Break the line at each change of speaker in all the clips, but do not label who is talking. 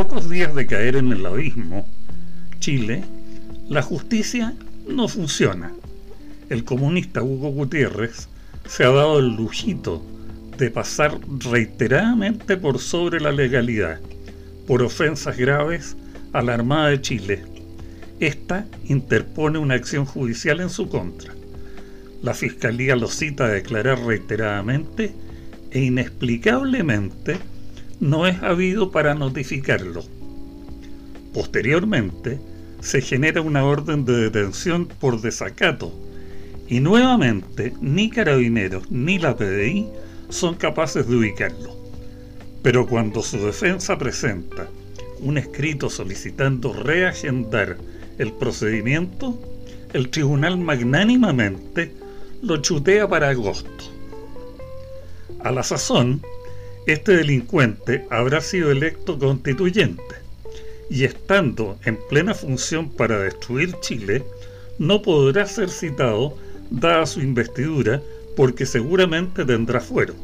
pocos días de caer en el abismo, Chile, la justicia no funciona. El comunista Hugo Gutiérrez se ha dado el lujito de pasar reiteradamente por sobre la legalidad, por ofensas graves a la Armada de Chile. Esta interpone una acción judicial en su contra. La Fiscalía lo cita a declarar reiteradamente e inexplicablemente no es habido para notificarlo. Posteriormente, se genera una orden de detención por desacato y nuevamente ni carabineros ni la PDI son capaces de ubicarlo. Pero cuando su defensa presenta un escrito solicitando reagendar el procedimiento, el tribunal magnánimamente lo chutea para agosto. A la sazón, este delincuente habrá sido electo constituyente y estando en plena función para destruir Chile, no podrá ser citado dada su investidura porque seguramente tendrá fuero.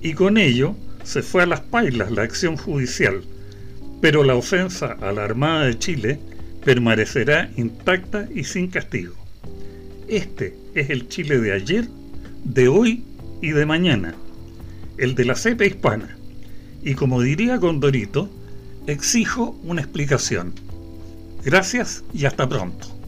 Y con ello se fue a las pailas la acción judicial, pero la ofensa a la Armada de Chile permanecerá intacta y sin castigo. Este es el Chile de ayer, de hoy y de mañana, el de la cepa hispana. Y como diría Condorito, exijo una explicación. Gracias y hasta pronto.